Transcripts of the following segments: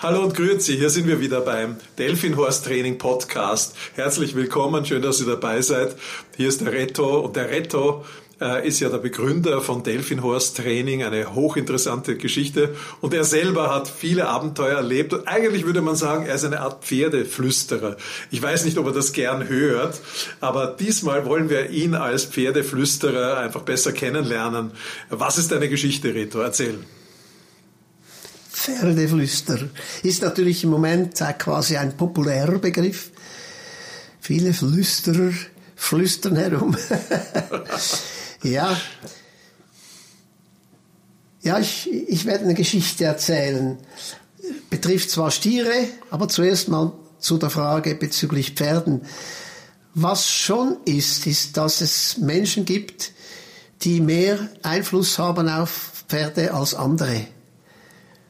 Hallo und grüezi, hier sind wir wieder beim Delfinhorst Training Podcast. Herzlich willkommen, schön, dass ihr dabei seid. Hier ist der Reto und der Reto äh, ist ja der Begründer von Delfinhorst Training, eine hochinteressante Geschichte. Und er selber hat viele Abenteuer erlebt. Und eigentlich würde man sagen, er ist eine Art Pferdeflüsterer. Ich weiß nicht, ob er das gern hört, aber diesmal wollen wir ihn als Pferdeflüsterer einfach besser kennenlernen. Was ist deine Geschichte, Reto? Erzähl. Pferdeflüster ist natürlich im Moment quasi ein populärer Begriff. Viele Flüsterer flüstern herum. ja. Ja, ich, ich werde eine Geschichte erzählen. Betrifft zwar Stiere, aber zuerst mal zu der Frage bezüglich Pferden. Was schon ist, ist, dass es Menschen gibt, die mehr Einfluss haben auf Pferde als andere.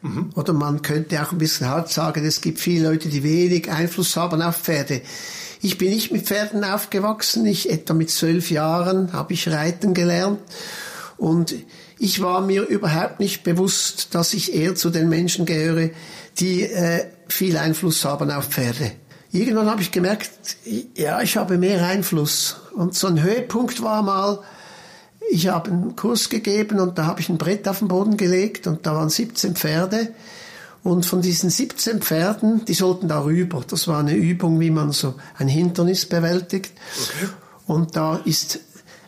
Mhm. Oder man könnte auch ein bisschen hart sagen, es gibt viele Leute, die wenig Einfluss haben auf Pferde. Ich bin nicht mit Pferden aufgewachsen. Ich etwa mit zwölf Jahren habe ich reiten gelernt und ich war mir überhaupt nicht bewusst, dass ich eher zu den Menschen gehöre, die äh, viel Einfluss haben auf Pferde. Irgendwann habe ich gemerkt, ja, ich habe mehr Einfluss. Und so ein Höhepunkt war mal, ich habe einen Kurs gegeben und da habe ich ein Brett auf den Boden gelegt und da waren 17 Pferde und von diesen 17 Pferden, die sollten da rüber. Das war eine Übung, wie man so ein Hindernis bewältigt. Okay. Und da ist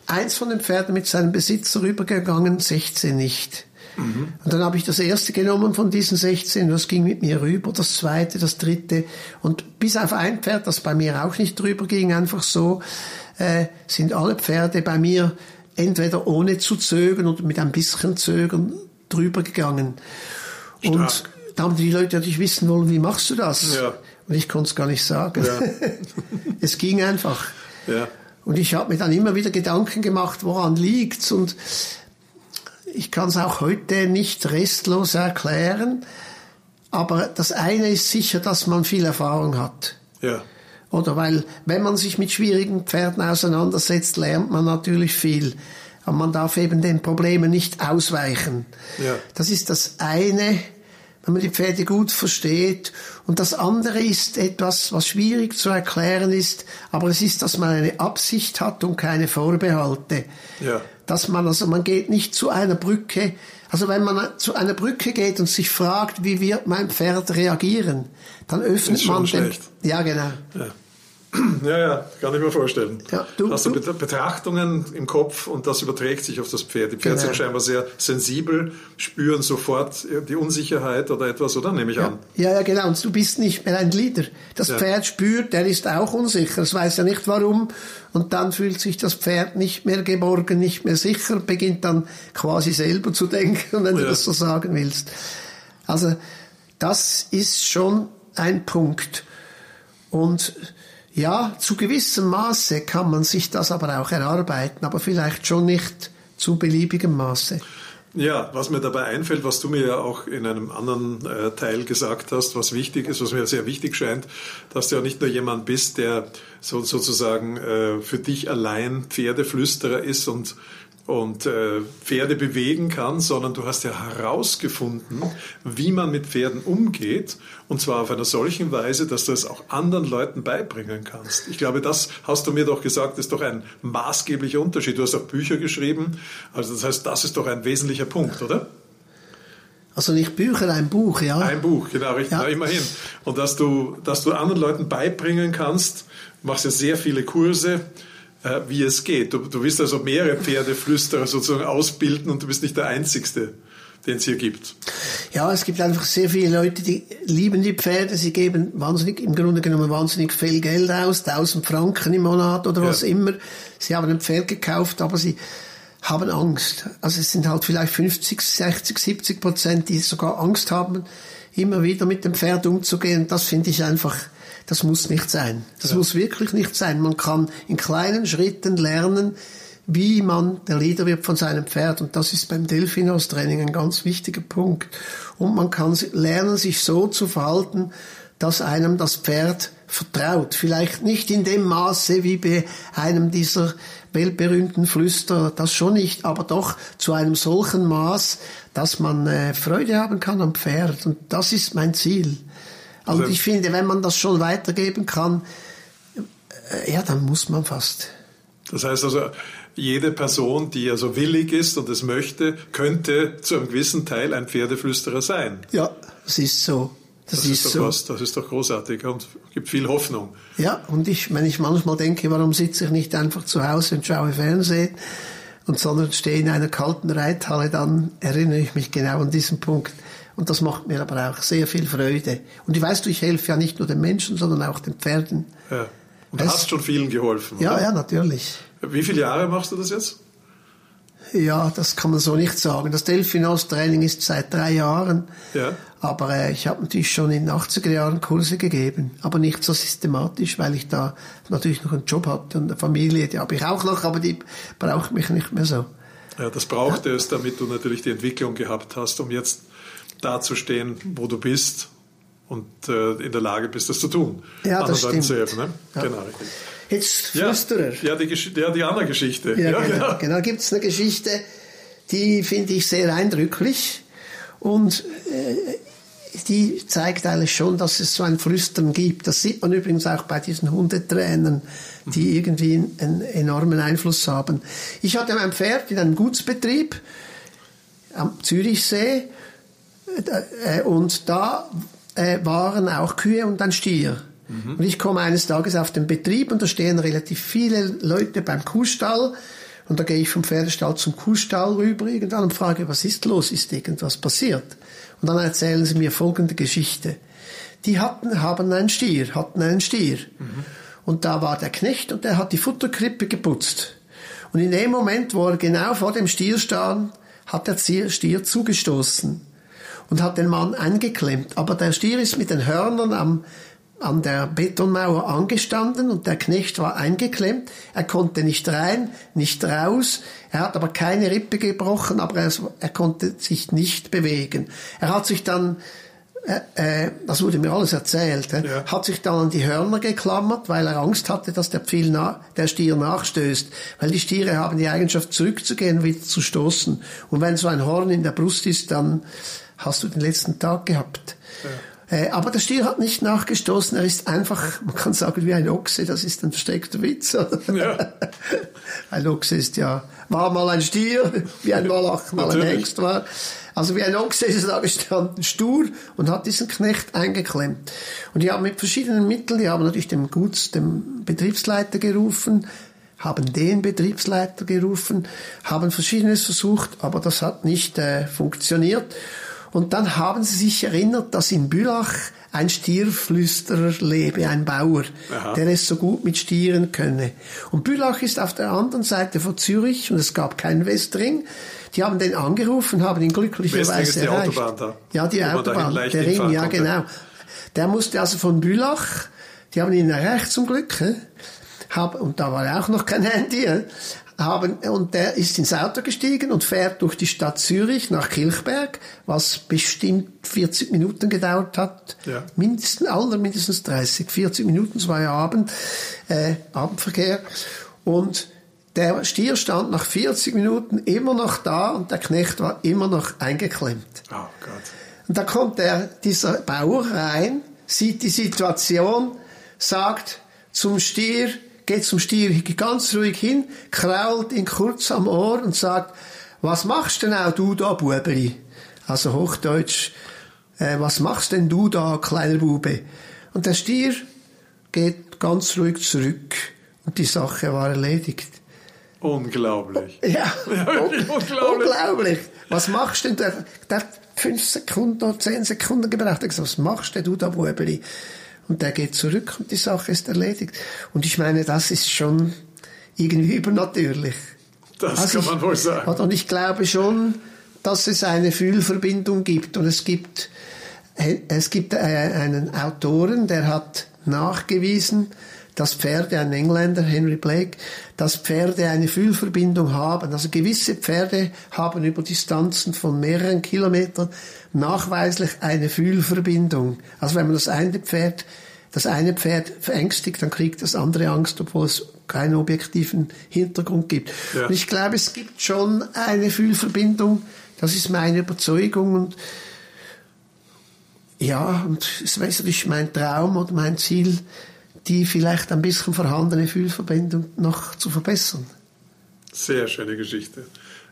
eins von den Pferden mit seinem Besitzer rübergegangen, 16 nicht. Mhm. Und dann habe ich das erste genommen von diesen 16, das ging mit mir rüber, das zweite, das dritte. Und bis auf ein Pferd, das bei mir auch nicht drüber ging, einfach so, äh, sind alle Pferde bei mir entweder ohne zu zögern oder mit ein bisschen Zögern drüber gegangen. Stark. Und da haben die Leute natürlich wissen wollen, wie machst du das? Ja. Und ich konnte es gar nicht sagen. Ja. es ging einfach. Ja. Und ich habe mir dann immer wieder Gedanken gemacht, woran liegt's? Und ich kann es auch heute nicht restlos erklären. Aber das eine ist sicher, dass man viel Erfahrung hat. Ja. Oder weil, wenn man sich mit schwierigen Pferden auseinandersetzt, lernt man natürlich viel. Aber man darf eben den Problemen nicht ausweichen. Ja. Das ist das eine wenn man die Pferde gut versteht. Und das andere ist etwas, was schwierig zu erklären ist, aber es ist, dass man eine Absicht hat und keine Vorbehalte. Ja. Dass man, also man geht nicht zu einer Brücke, also wenn man zu einer Brücke geht und sich fragt, wie wird mein Pferd reagieren, dann öffnet man den, ja genau. Ja. Ja, ja, kann ich mir vorstellen. Ja, du, Hast du, du Betrachtungen im Kopf und das überträgt sich auf das Pferd. Die Pferde genau. sind scheinbar sehr sensibel, spüren sofort die Unsicherheit oder etwas, oder nehme ich ja. an? Ja, ja, genau. Und du bist nicht mehr ein Leader. Das ja. Pferd spürt, der ist auch unsicher. Es weiß ja nicht warum. Und dann fühlt sich das Pferd nicht mehr geborgen, nicht mehr sicher, beginnt dann quasi selber zu denken, wenn du das so sagen willst. Also, das ist schon ein Punkt. Und ja, zu gewissem Maße kann man sich das aber auch erarbeiten, aber vielleicht schon nicht zu beliebigem Maße. Ja, was mir dabei einfällt, was du mir ja auch in einem anderen äh, Teil gesagt hast, was wichtig ist, was mir sehr wichtig scheint, dass du ja nicht nur jemand bist, der so, sozusagen äh, für dich allein Pferdeflüsterer ist und und äh, Pferde bewegen kann, sondern du hast ja herausgefunden, wie man mit Pferden umgeht und zwar auf einer solchen Weise, dass du es auch anderen Leuten beibringen kannst. Ich glaube, das hast du mir doch gesagt, ist doch ein maßgeblicher Unterschied. Du hast auch Bücher geschrieben, also das heißt, das ist doch ein wesentlicher Punkt, oder? Also nicht Bücher, ein Buch, ja. Ein Buch, genau, richtig, ja. immerhin. Und dass du, dass du anderen Leuten beibringen kannst, machst ja sehr viele Kurse, äh, wie es geht. Du, du willst also mehrere Pferdeflüsterer sozusagen ausbilden und du bist nicht der Einzige, den es hier gibt. Ja, es gibt einfach sehr viele Leute, die lieben die Pferde. Sie geben wahnsinnig, im Grunde genommen wahnsinnig viel Geld aus, 1000 Franken im Monat oder ja. was immer. Sie haben ein Pferd gekauft, aber sie haben Angst. Also es sind halt vielleicht 50, 60, 70 Prozent, die sogar Angst haben, immer wieder mit dem Pferd umzugehen. Das finde ich einfach das muss nicht sein. Das ja. muss wirklich nicht sein. Man kann in kleinen Schritten lernen, wie man der Leader wird von seinem Pferd. Und das ist beim Delfinos-Training ein ganz wichtiger Punkt. Und man kann lernen, sich so zu verhalten, dass einem das Pferd vertraut. Vielleicht nicht in dem Maße wie bei einem dieser weltberühmten Flüster, das schon nicht, aber doch zu einem solchen Maß, dass man äh, Freude haben kann am Pferd. Und das ist mein Ziel. Also, also ich finde, wenn man das schon weitergeben kann, äh, ja, dann muss man fast. Das heißt also, jede Person, die also willig ist und es möchte, könnte zu einem gewissen Teil ein Pferdeflüsterer sein. Ja, es ist so. Das, das ist, ist so. Was, das ist doch großartig und gibt viel Hoffnung. Ja, und ich, wenn ich manchmal denke, warum sitze ich nicht einfach zu Hause und schaue Fernsehen, und sondern stehe in einer kalten Reithalle, dann erinnere ich mich genau an diesen Punkt. Und das macht mir aber auch sehr viel Freude. Und ich weißt du, ich helfe ja nicht nur den Menschen, sondern auch den Pferden. Ja. Und du hast schon vielen geholfen. Ja, oder? ja, natürlich. Wie viele Jahre machst du das jetzt? Ja, das kann man so nicht sagen. Das Delfinos-Training ist seit drei Jahren. Ja. Aber äh, ich habe natürlich schon in den 80er Jahren Kurse gegeben. Aber nicht so systematisch, weil ich da natürlich noch einen Job hatte und eine Familie. Die habe ich auch noch, aber die braucht mich nicht mehr so. Ja, das brauchte ja. es, damit du natürlich die Entwicklung gehabt hast, um jetzt dazustehen, wo du bist und äh, in der Lage bist, das zu tun. Ja, das stimmt. Zu helfen, ne? ja. Genau. Jetzt Flüsterer. Ja, ja, die, ja die andere Geschichte. Ja, ja genau. genau. genau. gibt es eine Geschichte, die finde ich sehr eindrücklich und äh, die zeigt eigentlich schon, dass es so ein Flüstern gibt. Das sieht man übrigens auch bei diesen Hundetrainern, die mhm. irgendwie einen enormen Einfluss haben. Ich hatte mein Pferd in einem Gutsbetrieb am Zürichsee und da äh, waren auch Kühe und ein Stier. Mhm. Und ich komme eines Tages auf den Betrieb und da stehen relativ viele Leute beim Kuhstall. Und da gehe ich vom Pferdestall zum Kuhstall rüber irgendwann und frage, was ist los? Ist irgendwas passiert? Und dann erzählen sie mir folgende Geschichte. Die hatten, haben einen Stier, hatten einen Stier. Mhm. Und da war der Knecht und der hat die Futterkrippe geputzt. Und in dem Moment, wo er genau vor dem Stier stand, hat der Stier zugestoßen und hat den Mann eingeklemmt. Aber der Stier ist mit den Hörnern am an der Betonmauer angestanden und der Knecht war eingeklemmt. Er konnte nicht rein, nicht raus. Er hat aber keine Rippe gebrochen, aber er, er konnte sich nicht bewegen. Er hat sich dann äh, äh, das wurde mir alles erzählt, äh, ja. hat sich dann an die Hörner geklammert, weil er Angst hatte, dass der, Pfeil na, der Stier nachstößt. Weil die Stiere haben die Eigenschaft, zurückzugehen, wieder zu stoßen. Und wenn so ein Horn in der Brust ist, dann hast du den letzten Tag gehabt. Ja. Äh, aber der Stier hat nicht nachgestoßen, er ist einfach, man kann sagen, wie ein Ochse, das ist ein versteckter Witz. Ja. ein Ochse ist ja, war mal ein Stier, wie ein Wallach mal ein Hengst war. Also wie ein Ochse ist er da gestanden, stur, und hat diesen Knecht eingeklemmt. Und die haben mit verschiedenen Mitteln, die haben natürlich dem Guts, dem Betriebsleiter gerufen, haben den Betriebsleiter gerufen, haben Verschiedenes versucht, aber das hat nicht äh, funktioniert. Und dann haben sie sich erinnert, dass in Bülach ein Stierflüsterer lebe, ein Bauer, Aha. der es so gut mit Stieren könne. Und Bülach ist auf der anderen Seite von Zürich und es gab keinen Westring. Die haben den angerufen, haben ihn glücklicherweise Westring ist die erreicht. Autobahn da. Ja, die Autobahn, der Ring, ja genau. Der musste also von Bülach, die haben ihn erreicht zum Glück, hab, und da war auch noch kein Handy, haben, und der ist ins Auto gestiegen und fährt durch die Stadt Zürich nach Kilchberg, was bestimmt 40 Minuten gedauert hat. Ja. Mindestens, aller mindestens 30, 40 Minuten, es war ja Abend, äh, Abendverkehr. Und der Stier stand nach 40 Minuten immer noch da und der Knecht war immer noch eingeklemmt. Oh Gott. Und da kommt der, dieser Bauer rein, sieht die Situation, sagt zum Stier, geht zum Stier ganz ruhig hin, krault ihn kurz am Ohr und sagt, was machst denn auch du da, Bubeli? Also Hochdeutsch, äh, was machst denn du da, kleiner Bube? Und der Stier geht ganz ruhig zurück und die Sache war erledigt. Unglaublich. Ja, ja un unglaublich. unglaublich. Was machst denn der, der fünf Sekunden oder zehn Sekunden gebraucht? Gesagt, was machst denn du da, Bubeli? Und der geht zurück und die Sache ist erledigt. Und ich meine, das ist schon irgendwie übernatürlich. Das also kann man ich, wohl sagen. Und ich glaube schon, dass es eine Fühlverbindung gibt. Und es gibt, es gibt äh, einen Autoren, der hat nachgewiesen, dass Pferde, ein Engländer, Henry Blake, dass Pferde eine Fühlverbindung haben. Also gewisse Pferde haben über Distanzen von mehreren Kilometern nachweislich eine Fühlverbindung. Also wenn man das eine Pferd, das eine Pferd verängstigt, dann kriegt das andere Angst, obwohl es keinen objektiven Hintergrund gibt. Ja. Und ich glaube, es gibt schon eine Fühlverbindung. Das ist meine Überzeugung und Ja, und es natürlich mein Traum oder mein Ziel, die vielleicht ein bisschen vorhandene Fühlverbindung noch zu verbessern. Sehr schöne Geschichte.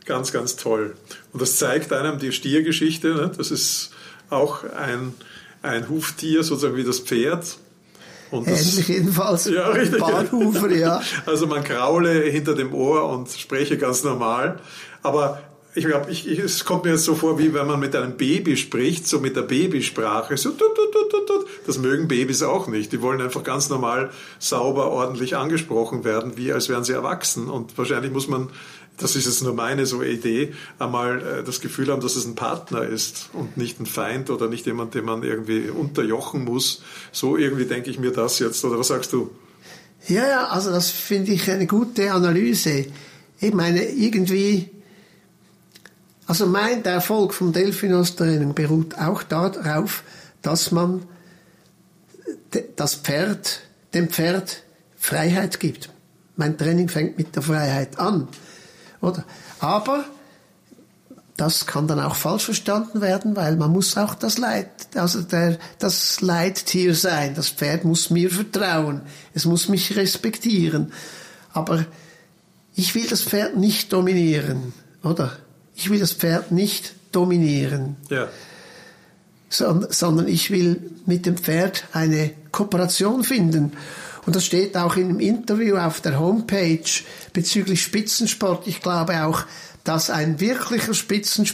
Ganz, ganz toll. Und das zeigt einem die Stiergeschichte. Ne? Das ist auch ein, ein Huftier, sozusagen wie das Pferd. Und Ähnlich das, jedenfalls. Ja, richtig. Bahnhufer, ja. Also man kraule hinter dem Ohr und spreche ganz normal. Aber ich glaube, es kommt mir jetzt so vor, wie wenn man mit einem Baby spricht, so mit der Babysprache. So, tut, tut, tut, tut. Das mögen Babys auch nicht. Die wollen einfach ganz normal, sauber, ordentlich angesprochen werden, wie als wären sie erwachsen. Und wahrscheinlich muss man, das ist jetzt nur meine so Idee, einmal äh, das Gefühl haben, dass es ein Partner ist und nicht ein Feind oder nicht jemand, den man irgendwie unterjochen muss. So irgendwie denke ich mir das jetzt. Oder was sagst du? Ja, ja, also das finde ich eine gute Analyse. Ich meine, irgendwie also mein, Erfolg vom Delphinos-Training beruht auch darauf, dass man das Pferd, dem Pferd Freiheit gibt. Mein Training fängt mit der Freiheit an. Oder? Aber das kann dann auch falsch verstanden werden, weil man muss auch das Leid, also der, das Leittier sein. Das Pferd muss mir vertrauen. Es muss mich respektieren. Aber ich will das Pferd nicht dominieren, oder? Ich will das Pferd nicht dominieren, ja. sondern ich will mit dem Pferd eine Kooperation finden. Und das steht auch in einem Interview auf der Homepage bezüglich Spitzensport. Ich glaube auch, dass ein wirklicher Spitzen,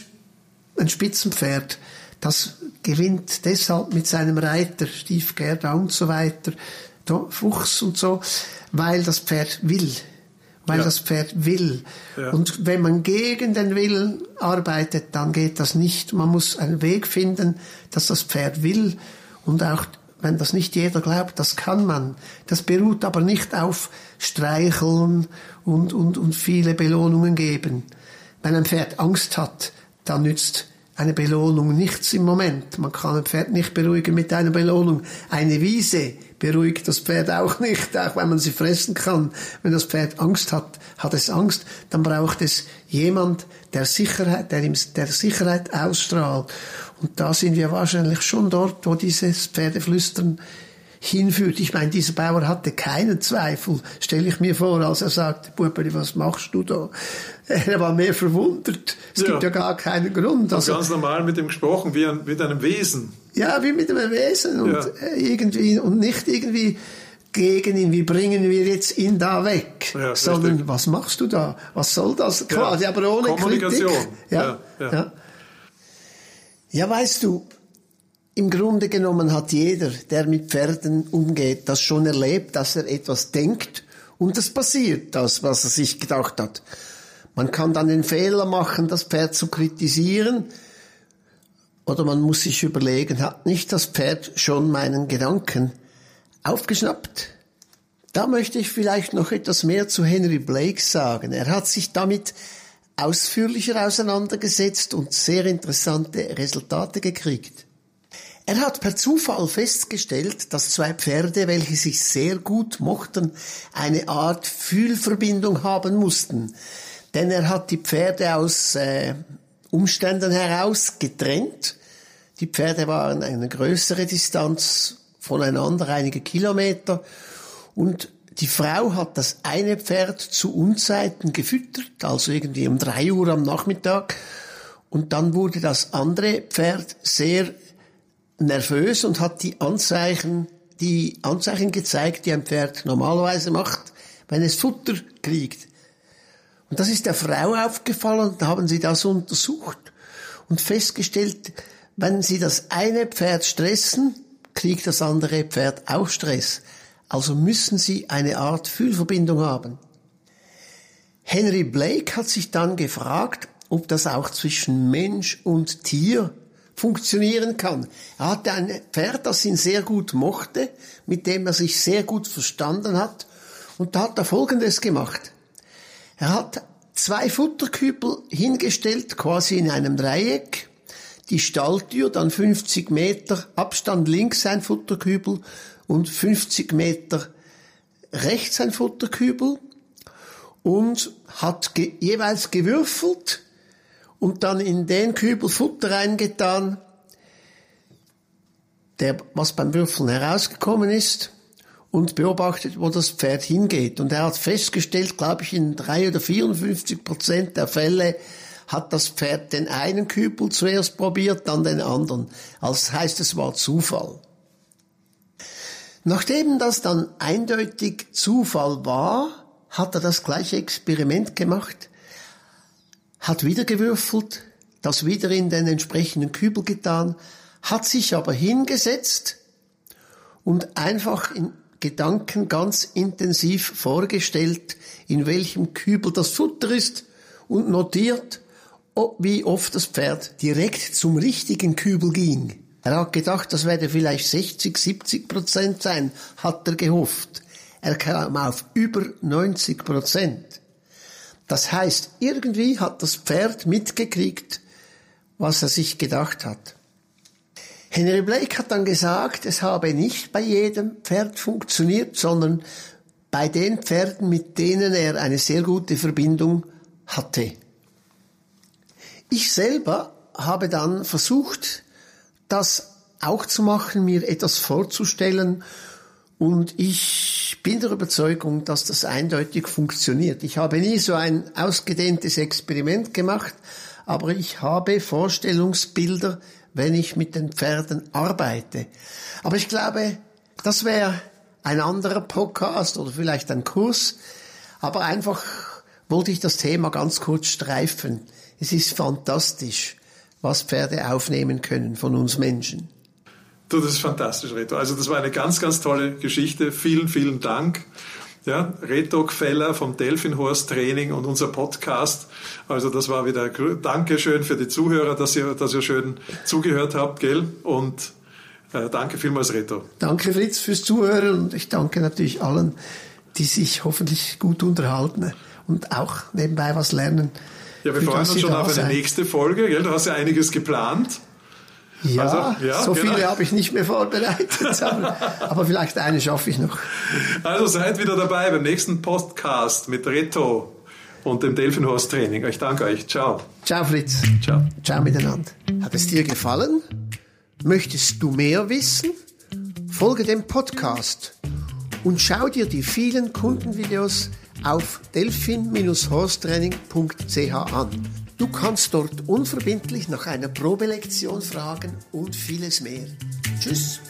ein Spitzenpferd, das gewinnt deshalb mit seinem Reiter, Stiefgerda und so weiter, Fuchs und so, weil das Pferd will weil ja. das Pferd will. Ja. Und wenn man gegen den Willen arbeitet, dann geht das nicht. Man muss einen Weg finden, dass das Pferd will. Und auch wenn das nicht jeder glaubt, das kann man. Das beruht aber nicht auf Streicheln und, und, und viele Belohnungen geben. Wenn ein Pferd Angst hat, dann nützt eine Belohnung nichts im Moment. Man kann ein Pferd nicht beruhigen mit einer Belohnung. Eine Wiese beruhigt das Pferd auch nicht, auch wenn man sie fressen kann. Wenn das Pferd Angst hat, hat es Angst, dann braucht es jemand, der Sicherheit, der ihm der Sicherheit ausstrahlt. Und da sind wir wahrscheinlich schon dort, wo dieses Pferdeflüstern hinführt. Ich meine, dieser Bauer hatte keinen Zweifel, stelle ich mir vor, als er sagte, Bubeli, was machst du da? Er war mehr verwundert. Es ja. gibt ja gar keinen Grund. Also, ganz normal mit ihm gesprochen, wie ein, mit einem Wesen. Ja, wie mit einem Wesen und ja. irgendwie, und nicht irgendwie gegen ihn, wie bringen wir jetzt ihn da weg, ja, sondern richtig. was machst du da? Was soll das? Quasi, aber ohne Kommunikation. Kritik. Ja, ja, ja. weißt du, im Grunde genommen hat jeder, der mit Pferden umgeht, das schon erlebt, dass er etwas denkt und es passiert, das, was er sich gedacht hat. Man kann dann den Fehler machen, das Pferd zu kritisieren, oder man muss sich überlegen, hat nicht das Pferd schon meinen Gedanken aufgeschnappt? Da möchte ich vielleicht noch etwas mehr zu Henry Blake sagen. Er hat sich damit ausführlicher auseinandergesetzt und sehr interessante Resultate gekriegt. Er hat per Zufall festgestellt, dass zwei Pferde, welche sich sehr gut mochten, eine Art Fühlverbindung haben mussten. Denn er hat die Pferde aus äh, Umständen heraus getrennt. Die Pferde waren eine größere Distanz voneinander, einige Kilometer. Und die Frau hat das eine Pferd zu Unzeiten gefüttert, also irgendwie um drei Uhr am Nachmittag. Und dann wurde das andere Pferd sehr nervös und hat die Anzeichen, die Anzeichen gezeigt, die ein Pferd normalerweise macht, wenn es Futter kriegt. Und das ist der Frau aufgefallen, da haben sie das untersucht und festgestellt, wenn sie das eine Pferd stressen, kriegt das andere Pferd auch Stress. Also müssen sie eine Art Fühlverbindung haben. Henry Blake hat sich dann gefragt, ob das auch zwischen Mensch und Tier funktionieren kann. Er hatte ein Pferd, das ihn sehr gut mochte, mit dem er sich sehr gut verstanden hat, und da hat er Folgendes gemacht. Er hat zwei Futterkübel hingestellt, quasi in einem Dreieck, die Stalltür, dann 50 Meter Abstand links ein Futterkübel und 50 Meter rechts ein Futterkübel und hat ge jeweils gewürfelt und dann in den Kübel Futter reingetan. der, was beim Würfeln herausgekommen ist und beobachtet, wo das Pferd hingeht. Und er hat festgestellt, glaube ich, in drei oder 54 Prozent der Fälle hat das Pferd den einen Kübel zuerst probiert, dann den anderen. Also das heißt, es war Zufall. Nachdem das dann eindeutig Zufall war, hat er das gleiche Experiment gemacht, hat wieder gewürfelt, das wieder in den entsprechenden Kübel getan, hat sich aber hingesetzt und einfach in Gedanken ganz intensiv vorgestellt, in welchem Kübel das Futter ist und notiert, wie oft das Pferd direkt zum richtigen Kübel ging. Er hat gedacht, das werde vielleicht 60, 70 Prozent sein, hat er gehofft. Er kam auf über 90 Prozent. Das heißt, irgendwie hat das Pferd mitgekriegt, was er sich gedacht hat. Henry Blake hat dann gesagt, es habe nicht bei jedem Pferd funktioniert, sondern bei den Pferden, mit denen er eine sehr gute Verbindung hatte. Ich selber habe dann versucht, das auch zu machen, mir etwas vorzustellen und ich bin der Überzeugung, dass das eindeutig funktioniert. Ich habe nie so ein ausgedehntes Experiment gemacht, aber ich habe Vorstellungsbilder, wenn ich mit den Pferden arbeite. Aber ich glaube, das wäre ein anderer Podcast oder vielleicht ein Kurs, aber einfach wollte ich das Thema ganz kurz streifen. Es ist fantastisch, was Pferde aufnehmen können von uns Menschen. Du, das ist fantastisch, Reto. Also das war eine ganz, ganz tolle Geschichte. Vielen, vielen Dank. Ja, Reto Gfeller vom Delfinhorst Training und unser Podcast. Also das war wieder Dankeschön für die Zuhörer, dass ihr, dass ihr schön zugehört habt, gell? Und äh, danke vielmals, Reto. Danke, Fritz, fürs Zuhören und ich danke natürlich allen, die sich hoffentlich gut unterhalten und auch nebenbei was lernen. Ja, wir freuen uns schon auf eine sein. nächste Folge. Gell? Du hast ja einiges geplant. Ja, also, ja so genau. viele habe ich nicht mehr vorbereitet, aber vielleicht eine schaffe ich noch. Also seid wieder dabei beim nächsten Podcast mit Reto und dem Delfinhorst Training. Ich danke euch. Ciao. Ciao Fritz. Ciao. Ciao miteinander. Hat es dir gefallen? Möchtest du mehr wissen? Folge dem Podcast und schau dir die vielen Kundenvideos auf delfin-horsttraining.ch an. Du kannst dort unverbindlich nach einer Probelektion fragen und vieles mehr. Tschüss!